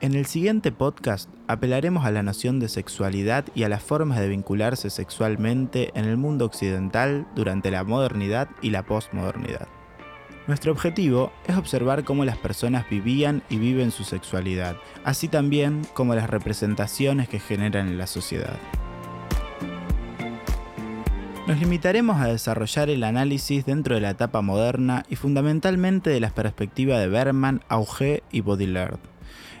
En el siguiente podcast apelaremos a la noción de sexualidad y a las formas de vincularse sexualmente en el mundo occidental durante la modernidad y la postmodernidad. Nuestro objetivo es observar cómo las personas vivían y viven su sexualidad, así también como las representaciones que generan en la sociedad. Nos limitaremos a desarrollar el análisis dentro de la etapa moderna y fundamentalmente de la perspectiva de Berman, Auger y Baudelaire.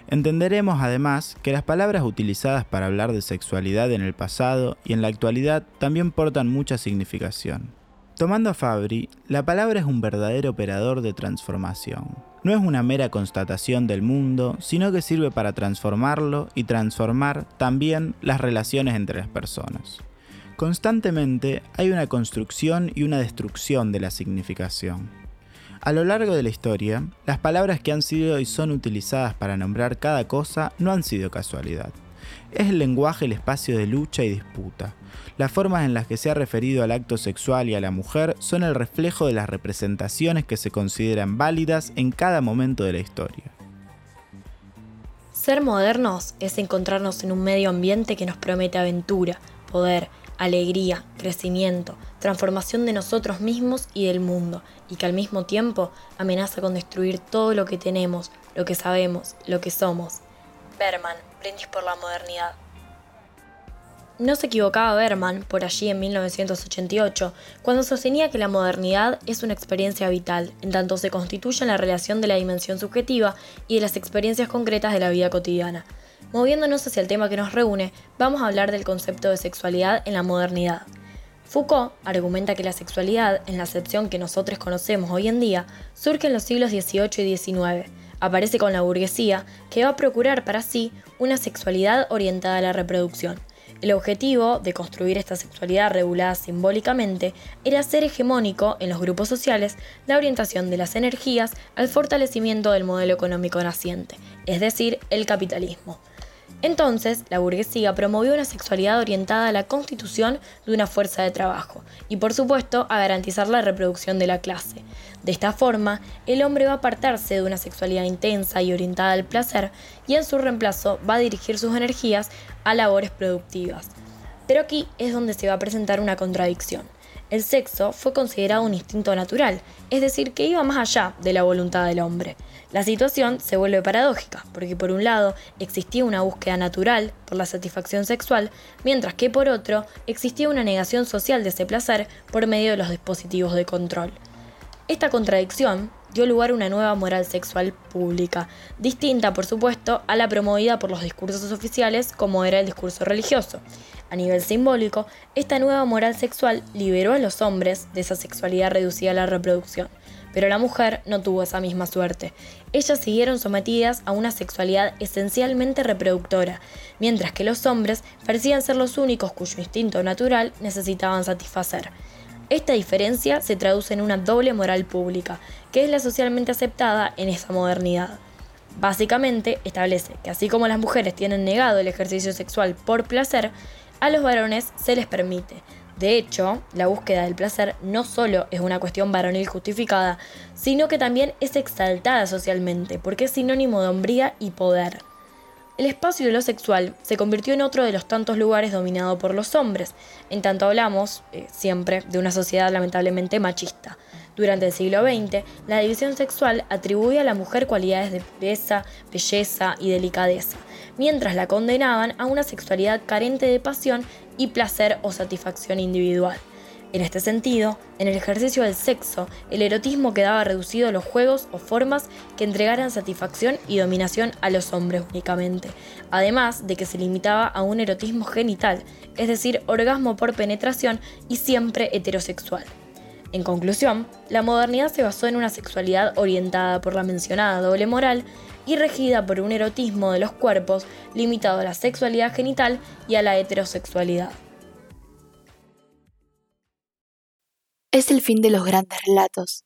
Entenderemos además que las palabras utilizadas para hablar de sexualidad en el pasado y en la actualidad también portan mucha significación. Tomando a Fabri, la palabra es un verdadero operador de transformación. No es una mera constatación del mundo, sino que sirve para transformarlo y transformar también las relaciones entre las personas. Constantemente hay una construcción y una destrucción de la significación. A lo largo de la historia, las palabras que han sido y son utilizadas para nombrar cada cosa no han sido casualidad. Es el lenguaje el espacio de lucha y disputa. Las formas en las que se ha referido al acto sexual y a la mujer son el reflejo de las representaciones que se consideran válidas en cada momento de la historia. Ser modernos es encontrarnos en un medio ambiente que nos promete aventura, poder, alegría, crecimiento, transformación de nosotros mismos y del mundo, y que al mismo tiempo amenaza con destruir todo lo que tenemos, lo que sabemos, lo que somos. Berman, brindis por la modernidad. No se equivocaba Berman, por allí en 1988, cuando sostenía que la modernidad es una experiencia vital, en tanto se constituye en la relación de la dimensión subjetiva y de las experiencias concretas de la vida cotidiana. Moviéndonos hacia el tema que nos reúne, vamos a hablar del concepto de sexualidad en la modernidad. Foucault argumenta que la sexualidad, en la acepción que nosotros conocemos hoy en día, surge en los siglos XVIII y XIX. Aparece con la burguesía, que va a procurar para sí una sexualidad orientada a la reproducción. El objetivo de construir esta sexualidad regulada simbólicamente era ser hegemónico en los grupos sociales la orientación de las energías al fortalecimiento del modelo económico naciente, es decir, el capitalismo. Entonces, la burguesía promovió una sexualidad orientada a la constitución de una fuerza de trabajo y, por supuesto, a garantizar la reproducción de la clase. De esta forma, el hombre va a apartarse de una sexualidad intensa y orientada al placer y en su reemplazo va a dirigir sus energías a labores productivas. Pero aquí es donde se va a presentar una contradicción. El sexo fue considerado un instinto natural, es decir, que iba más allá de la voluntad del hombre. La situación se vuelve paradójica, porque por un lado existía una búsqueda natural por la satisfacción sexual, mientras que por otro existía una negación social de ese placer por medio de los dispositivos de control. Esta contradicción dio lugar a una nueva moral sexual pública, distinta por supuesto a la promovida por los discursos oficiales como era el discurso religioso. A nivel simbólico, esta nueva moral sexual liberó a los hombres de esa sexualidad reducida a la reproducción pero la mujer no tuvo esa misma suerte. Ellas siguieron sometidas a una sexualidad esencialmente reproductora, mientras que los hombres parecían ser los únicos cuyo instinto natural necesitaban satisfacer. Esta diferencia se traduce en una doble moral pública, que es la socialmente aceptada en esa modernidad. Básicamente establece que así como las mujeres tienen negado el ejercicio sexual por placer, a los varones se les permite, de hecho, la búsqueda del placer no solo es una cuestión varonil justificada, sino que también es exaltada socialmente, porque es sinónimo de hombría y poder. El espacio de lo sexual se convirtió en otro de los tantos lugares dominado por los hombres, en tanto hablamos, eh, siempre, de una sociedad lamentablemente machista. Durante el siglo XX, la división sexual atribuía a la mujer cualidades de pureza, belleza y delicadeza, mientras la condenaban a una sexualidad carente de pasión y placer o satisfacción individual. En este sentido, en el ejercicio del sexo, el erotismo quedaba reducido a los juegos o formas que entregaran satisfacción y dominación a los hombres únicamente, además de que se limitaba a un erotismo genital, es decir, orgasmo por penetración y siempre heterosexual. En conclusión, la modernidad se basó en una sexualidad orientada por la mencionada doble moral y regida por un erotismo de los cuerpos limitado a la sexualidad genital y a la heterosexualidad. Es el fin de los grandes relatos.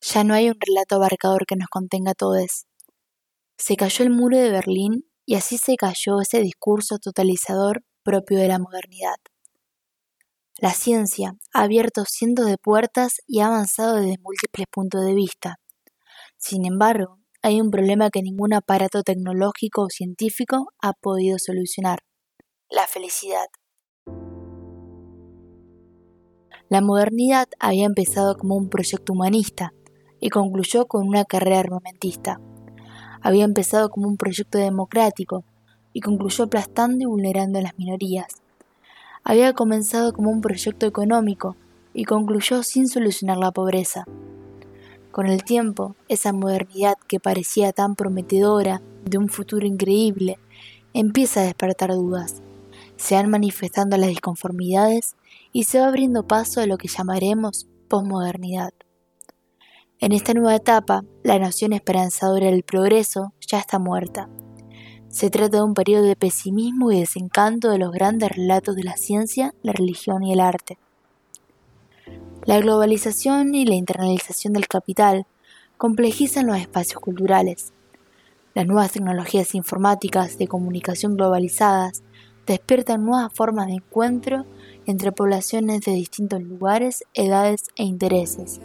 Ya no hay un relato abarcador que nos contenga todos. Se cayó el muro de Berlín y así se cayó ese discurso totalizador propio de la modernidad. La ciencia ha abierto cientos de puertas y ha avanzado desde múltiples puntos de vista. Sin embargo, hay un problema que ningún aparato tecnológico o científico ha podido solucionar, la felicidad. La modernidad había empezado como un proyecto humanista y concluyó con una carrera armamentista. Había empezado como un proyecto democrático y concluyó aplastando y vulnerando a las minorías. Había comenzado como un proyecto económico y concluyó sin solucionar la pobreza. Con el tiempo, esa modernidad que parecía tan prometedora de un futuro increíble empieza a despertar dudas. Se van manifestando las disconformidades y se va abriendo paso a lo que llamaremos posmodernidad. En esta nueva etapa, la noción esperanzadora del progreso ya está muerta. Se trata de un periodo de pesimismo y desencanto de los grandes relatos de la ciencia, la religión y el arte. La globalización y la internalización del capital complejizan los espacios culturales. Las nuevas tecnologías informáticas de comunicación globalizadas despiertan nuevas formas de encuentro entre poblaciones de distintos lugares, edades e intereses.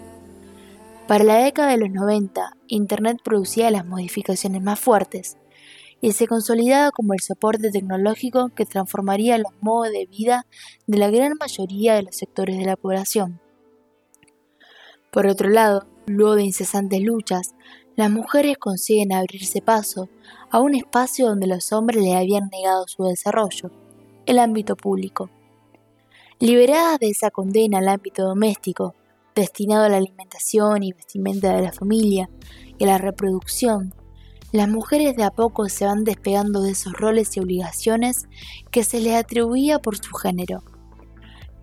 Para la década de los 90, Internet producía las modificaciones más fuertes y se consolidaba como el soporte tecnológico que transformaría los modos de vida de la gran mayoría de los sectores de la población. Por otro lado, luego de incesantes luchas, las mujeres consiguen abrirse paso a un espacio donde los hombres le habían negado su desarrollo, el ámbito público. Liberadas de esa condena al ámbito doméstico, destinado a la alimentación y vestimenta de la familia y a la reproducción, las mujeres de a poco se van despegando de esos roles y obligaciones que se les atribuía por su género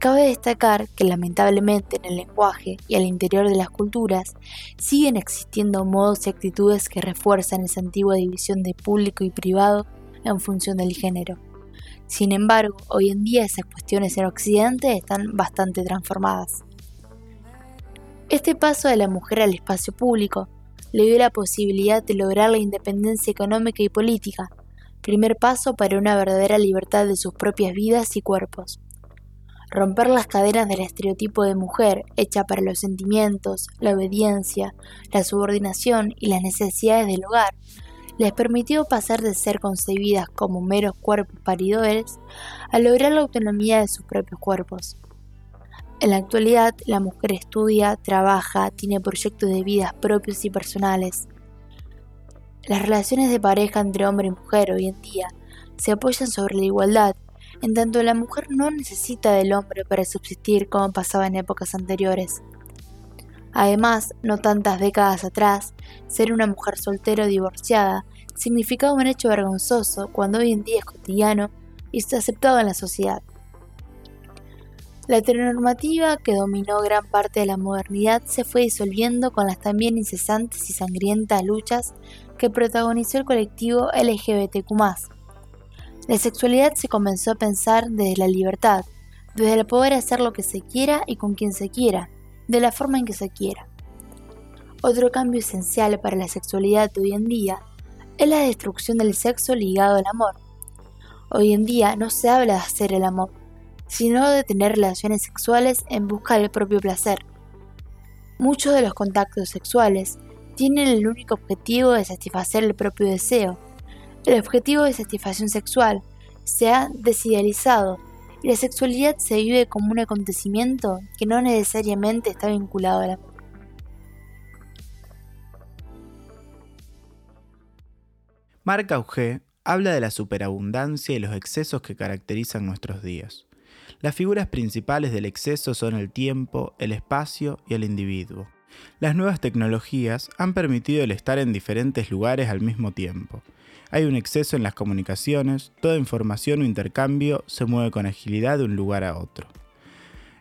Cabe destacar que lamentablemente en el lenguaje y al interior de las culturas siguen existiendo modos y actitudes que refuerzan esa antigua división de público y privado en función del género. Sin embargo, hoy en día esas cuestiones en Occidente están bastante transformadas. Este paso de la mujer al espacio público le dio la posibilidad de lograr la independencia económica y política, primer paso para una verdadera libertad de sus propias vidas y cuerpos romper las cadenas del estereotipo de mujer hecha para los sentimientos, la obediencia, la subordinación y las necesidades del hogar, les permitió pasar de ser concebidas como meros cuerpos paridores a lograr la autonomía de sus propios cuerpos. En la actualidad, la mujer estudia, trabaja, tiene proyectos de vidas propios y personales. Las relaciones de pareja entre hombre y mujer hoy en día se apoyan sobre la igualdad en tanto la mujer no necesita del hombre para subsistir como pasaba en épocas anteriores. Además, no tantas décadas atrás, ser una mujer soltera o divorciada significaba un hecho vergonzoso cuando hoy en día es cotidiano y está aceptado en la sociedad. La heteronormativa que dominó gran parte de la modernidad se fue disolviendo con las también incesantes y sangrientas luchas que protagonizó el colectivo LGBTQ la sexualidad se comenzó a pensar desde la libertad, desde el poder hacer lo que se quiera y con quien se quiera, de la forma en que se quiera. Otro cambio esencial para la sexualidad de hoy en día es la destrucción del sexo ligado al amor. Hoy en día no se habla de hacer el amor, sino de tener relaciones sexuales en busca del propio placer. Muchos de los contactos sexuales tienen el único objetivo de satisfacer el propio deseo, el objetivo de satisfacción sexual se ha desidealizado y la sexualidad se vive como un acontecimiento que no necesariamente está vinculado al amor. Marc Augé habla de la superabundancia y los excesos que caracterizan nuestros días. Las figuras principales del exceso son el tiempo, el espacio y el individuo. Las nuevas tecnologías han permitido el estar en diferentes lugares al mismo tiempo, hay un exceso en las comunicaciones, toda información o intercambio se mueve con agilidad de un lugar a otro.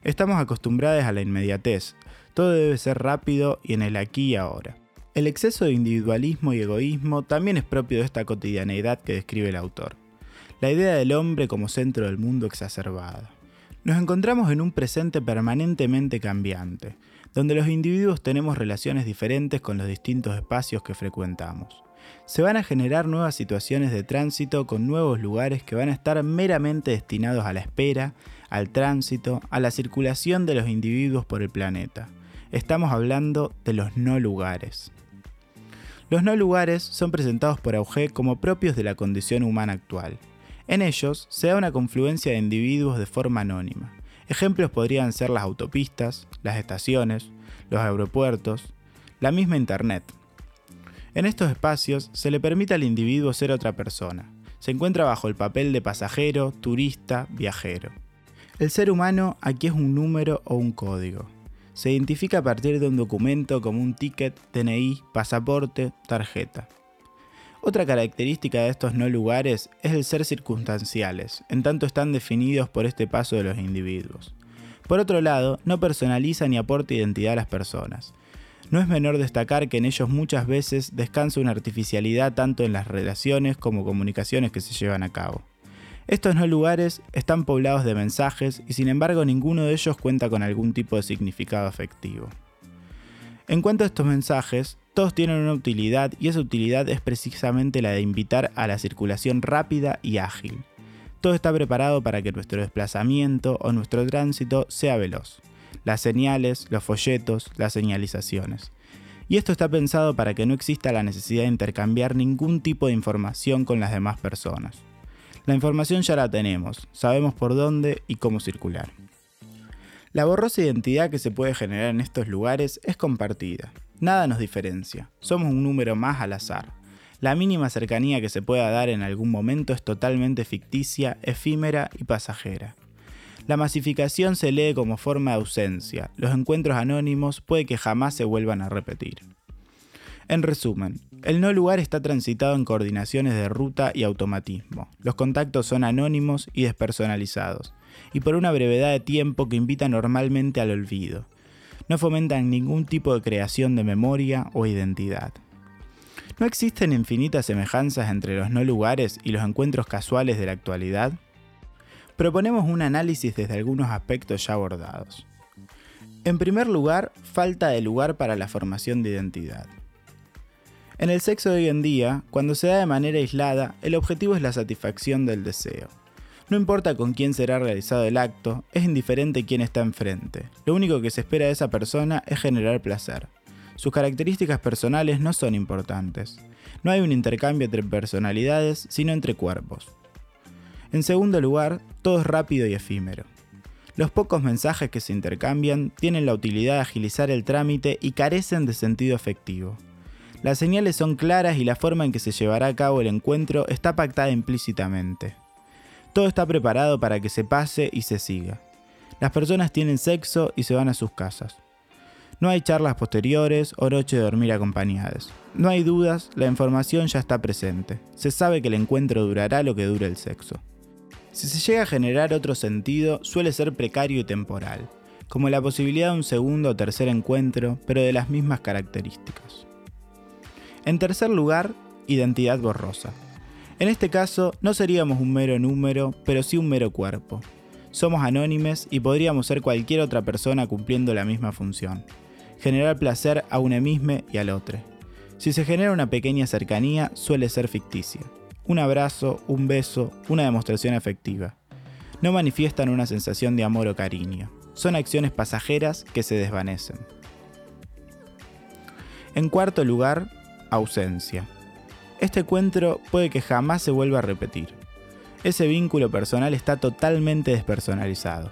Estamos acostumbrados a la inmediatez, todo debe ser rápido y en el aquí y ahora. El exceso de individualismo y egoísmo también es propio de esta cotidianeidad que describe el autor. La idea del hombre como centro del mundo exacerbada. Nos encontramos en un presente permanentemente cambiante, donde los individuos tenemos relaciones diferentes con los distintos espacios que frecuentamos se van a generar nuevas situaciones de tránsito con nuevos lugares que van a estar meramente destinados a la espera, al tránsito, a la circulación de los individuos por el planeta. Estamos hablando de los no lugares. Los no lugares son presentados por Auge como propios de la condición humana actual. En ellos se da una confluencia de individuos de forma anónima. Ejemplos podrían ser las autopistas, las estaciones, los aeropuertos, la misma Internet. En estos espacios se le permite al individuo ser otra persona. Se encuentra bajo el papel de pasajero, turista, viajero. El ser humano aquí es un número o un código. Se identifica a partir de un documento como un ticket, DNI, pasaporte, tarjeta. Otra característica de estos no lugares es el ser circunstanciales, en tanto están definidos por este paso de los individuos. Por otro lado, no personaliza ni aporta identidad a las personas. No es menor destacar que en ellos muchas veces descansa una artificialidad tanto en las relaciones como comunicaciones que se llevan a cabo. Estos no lugares están poblados de mensajes y sin embargo ninguno de ellos cuenta con algún tipo de significado afectivo. En cuanto a estos mensajes, todos tienen una utilidad y esa utilidad es precisamente la de invitar a la circulación rápida y ágil. Todo está preparado para que nuestro desplazamiento o nuestro tránsito sea veloz. Las señales, los folletos, las señalizaciones. Y esto está pensado para que no exista la necesidad de intercambiar ningún tipo de información con las demás personas. La información ya la tenemos, sabemos por dónde y cómo circular. La borrosa identidad que se puede generar en estos lugares es compartida. Nada nos diferencia, somos un número más al azar. La mínima cercanía que se pueda dar en algún momento es totalmente ficticia, efímera y pasajera. La masificación se lee como forma de ausencia, los encuentros anónimos puede que jamás se vuelvan a repetir. En resumen, el no lugar está transitado en coordinaciones de ruta y automatismo. Los contactos son anónimos y despersonalizados, y por una brevedad de tiempo que invita normalmente al olvido. No fomentan ningún tipo de creación de memoria o identidad. ¿No existen infinitas semejanzas entre los no lugares y los encuentros casuales de la actualidad? Proponemos un análisis desde algunos aspectos ya abordados. En primer lugar, falta de lugar para la formación de identidad. En el sexo de hoy en día, cuando se da de manera aislada, el objetivo es la satisfacción del deseo. No importa con quién será realizado el acto, es indiferente quién está enfrente. Lo único que se espera de esa persona es generar placer. Sus características personales no son importantes. No hay un intercambio entre personalidades, sino entre cuerpos. En segundo lugar, todo es rápido y efímero. Los pocos mensajes que se intercambian tienen la utilidad de agilizar el trámite y carecen de sentido efectivo. Las señales son claras y la forma en que se llevará a cabo el encuentro está pactada implícitamente. Todo está preparado para que se pase y se siga. Las personas tienen sexo y se van a sus casas. No hay charlas posteriores o noche de dormir acompañadas. No hay dudas, la información ya está presente. Se sabe que el encuentro durará lo que dure el sexo. Si se llega a generar otro sentido, suele ser precario y temporal, como la posibilidad de un segundo o tercer encuentro, pero de las mismas características. En tercer lugar, identidad borrosa. En este caso, no seríamos un mero número, pero sí un mero cuerpo. Somos anónimes y podríamos ser cualquier otra persona cumpliendo la misma función. Generar placer a un mismo y al otro. Si se genera una pequeña cercanía, suele ser ficticia. Un abrazo, un beso, una demostración afectiva. No manifiestan una sensación de amor o cariño. Son acciones pasajeras que se desvanecen. En cuarto lugar, ausencia. Este encuentro puede que jamás se vuelva a repetir. Ese vínculo personal está totalmente despersonalizado.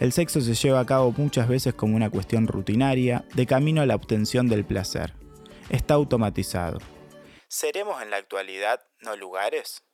El sexo se lleva a cabo muchas veces como una cuestión rutinaria, de camino a la obtención del placer. Está automatizado. ¿Seremos en la actualidad no lugares?